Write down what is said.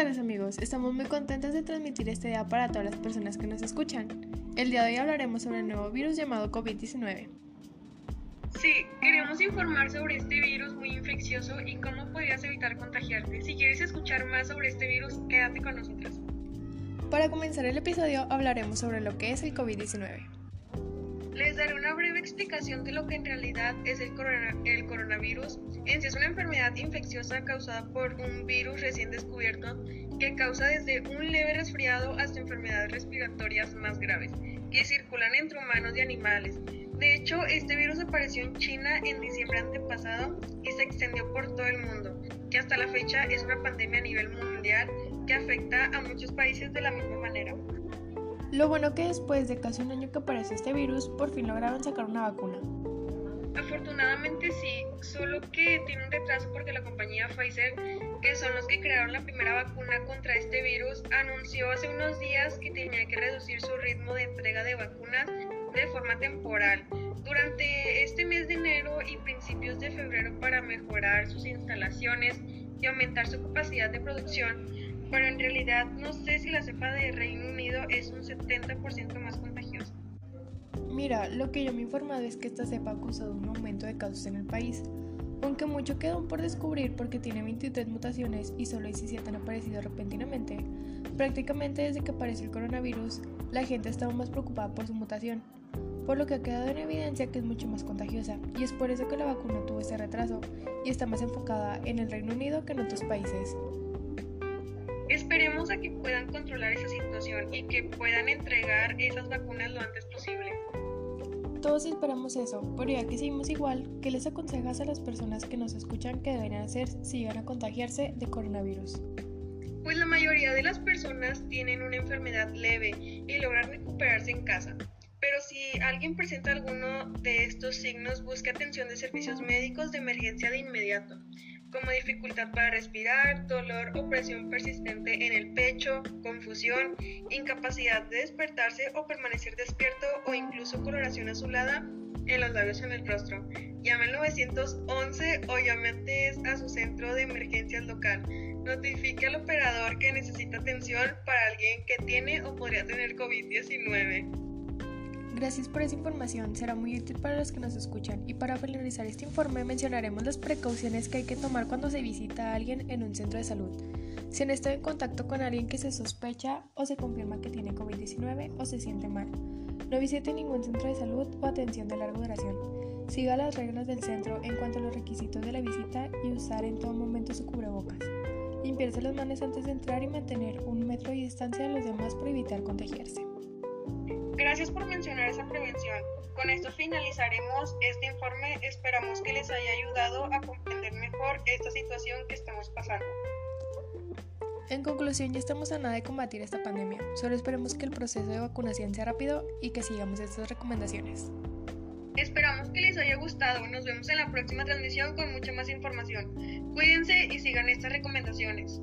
tardes amigos, estamos muy contentos de transmitir este día para todas las personas que nos escuchan. El día de hoy hablaremos sobre el nuevo virus llamado COVID-19. Sí, queremos informar sobre este virus muy infeccioso y cómo podrías evitar contagiarte. Si quieres escuchar más sobre este virus, quédate con nosotros. Para comenzar el episodio hablaremos sobre lo que es el COVID-19. Les daré una breve explicación de lo que en realidad es el, el coronavirus. En sí es una enfermedad infecciosa causada por un virus recién descubierto que causa desde un leve resfriado hasta enfermedades respiratorias más graves, que circulan entre humanos y animales. De hecho, este virus apareció en China en diciembre antepasado y se extendió por todo el mundo, que hasta la fecha es una pandemia a nivel mundial que afecta a muchos países de la misma manera. Lo bueno que después de casi un año que apareció este virus, por fin lograron sacar una vacuna. Afortunadamente sí, solo que tiene un retraso porque la compañía Pfizer, que son los que crearon la primera vacuna contra este virus, anunció hace unos días que tenía que reducir su ritmo de entrega de vacunas de forma temporal durante este mes de enero y principios de febrero para mejorar sus instalaciones y aumentar su capacidad de producción pero en realidad no sé si la cepa de Reino Unido es un 70% más contagiosa. Mira, lo que yo me he informado es que esta cepa ha causado un aumento de casos en el país, aunque mucho quedó por descubrir porque tiene 23 mutaciones y solo 17 han aparecido repentinamente. Prácticamente desde que apareció el coronavirus, la gente ha estado más preocupada por su mutación, por lo que ha quedado en evidencia que es mucho más contagiosa, y es por eso que la vacuna tuvo ese retraso y está más enfocada en el Reino Unido que en otros países. Esperemos a que puedan controlar esa situación y que puedan entregar esas vacunas lo antes posible. Todos esperamos eso, pero ya que seguimos igual, ¿qué les aconsejas a las personas que nos escuchan que deberían hacer si van a contagiarse de coronavirus? Pues la mayoría de las personas tienen una enfermedad leve y logran recuperarse en casa. Pero si alguien presenta alguno de estos signos, busque atención de servicios médicos de emergencia de inmediato como dificultad para respirar, dolor o presión persistente en el pecho, confusión, incapacidad de despertarse o permanecer despierto o incluso coloración azulada en los labios en el rostro. Llame al 911 o llame a su centro de emergencias local. Notifique al operador que necesita atención para alguien que tiene o podría tener COVID-19. Gracias por esa información, será muy útil para los que nos escuchan y para finalizar este informe mencionaremos las precauciones que hay que tomar cuando se visita a alguien en un centro de salud. Si han estado en contacto con alguien que se sospecha o se confirma que tiene COVID-19 o se siente mal, no visite ningún centro de salud o atención de larga duración. Siga las reglas del centro en cuanto a los requisitos de la visita y usar en todo momento su cubrebocas. Limpiarse las manos antes de entrar y mantener un metro de distancia de los demás para evitar contagiarse. Gracias por mencionar esa prevención. Con esto finalizaremos este informe. Esperamos que les haya ayudado a comprender mejor esta situación que estamos pasando. En conclusión, ya estamos a nada de combatir esta pandemia. Solo esperemos que el proceso de vacunación sea rápido y que sigamos estas recomendaciones. Esperamos que les haya gustado. Nos vemos en la próxima transmisión con mucha más información. Cuídense y sigan estas recomendaciones.